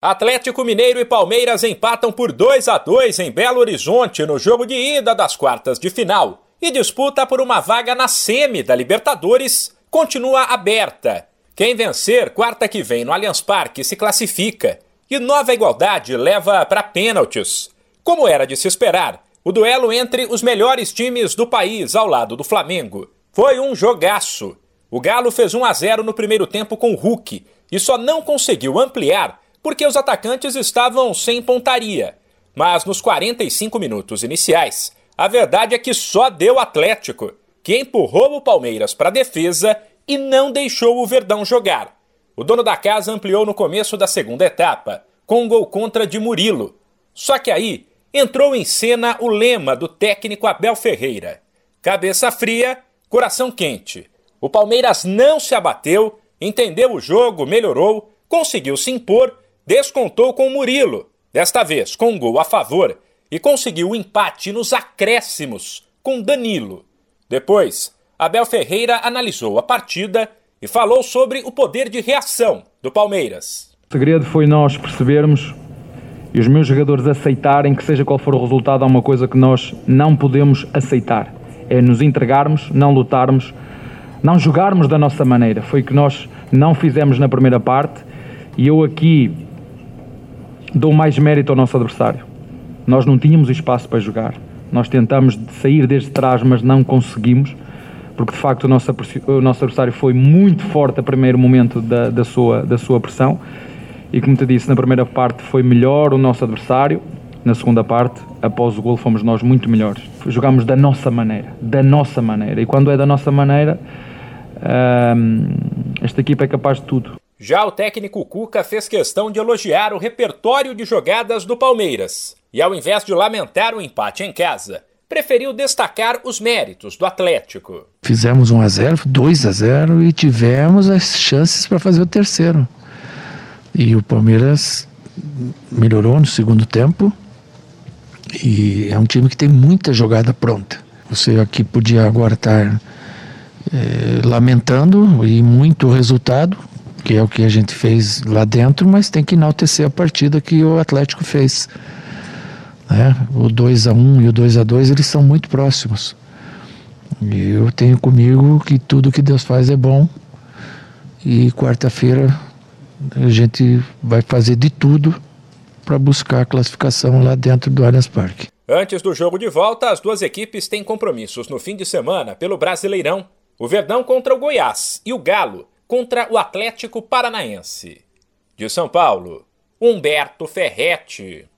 Atlético Mineiro e Palmeiras empatam por 2 a 2 em Belo Horizonte no jogo de ida das quartas de final. E disputa por uma vaga na semi da Libertadores continua aberta. Quem vencer quarta que vem no Allianz Parque se classifica. E Nova Igualdade leva para pênaltis. Como era de se esperar, o duelo entre os melhores times do país ao lado do Flamengo foi um jogaço. O Galo fez 1 a 0 no primeiro tempo com o Hulk e só não conseguiu ampliar porque os atacantes estavam sem pontaria. Mas nos 45 minutos iniciais, a verdade é que só deu Atlético, que empurrou o Palmeiras para a defesa e não deixou o Verdão jogar. O dono da casa ampliou no começo da segunda etapa, com um gol contra de Murilo. Só que aí entrou em cena o lema do técnico Abel Ferreira: cabeça fria, coração quente. O Palmeiras não se abateu, entendeu o jogo, melhorou, conseguiu se impor descontou com Murilo, desta vez com um gol a favor, e conseguiu o empate nos acréscimos com Danilo. Depois, Abel Ferreira analisou a partida e falou sobre o poder de reação do Palmeiras. O segredo foi nós percebermos e os meus jogadores aceitarem que, seja qual for o resultado, há uma coisa que nós não podemos aceitar: é nos entregarmos, não lutarmos, não jogarmos da nossa maneira. Foi o que nós não fizemos na primeira parte e eu aqui dou mais mérito ao nosso adversário. Nós não tínhamos espaço para jogar. Nós tentamos sair desde trás, mas não conseguimos, porque de facto o nosso, o nosso adversário foi muito forte a primeiro momento da, da, sua, da sua pressão. E como te disse, na primeira parte foi melhor o nosso adversário, na segunda parte, após o gol, fomos nós muito melhores. Jogámos da nossa maneira, da nossa maneira. E quando é da nossa maneira, hum, esta equipa é capaz de tudo. Já o técnico Cuca fez questão de elogiar o repertório de jogadas do Palmeiras e, ao invés de lamentar o empate em casa, preferiu destacar os méritos do Atlético. Fizemos 1 a 0, 2 a 0 e tivemos as chances para fazer o terceiro. E o Palmeiras melhorou no segundo tempo e é um time que tem muita jogada pronta. Você aqui podia agora estar é, lamentando e muito resultado, que é o que a gente fez lá dentro, mas tem que enaltecer a partida que o Atlético fez. Né? O 2 a 1 e o 2 a 2 eles são muito próximos. E eu tenho comigo que tudo que Deus faz é bom. E quarta-feira a gente vai fazer de tudo para buscar a classificação lá dentro do Allianz Parque. Antes do jogo de volta, as duas equipes têm compromissos no fim de semana pelo Brasileirão. O Verdão contra o Goiás e o Galo contra o Atlético Paranaense. De São Paulo, Humberto Ferretti.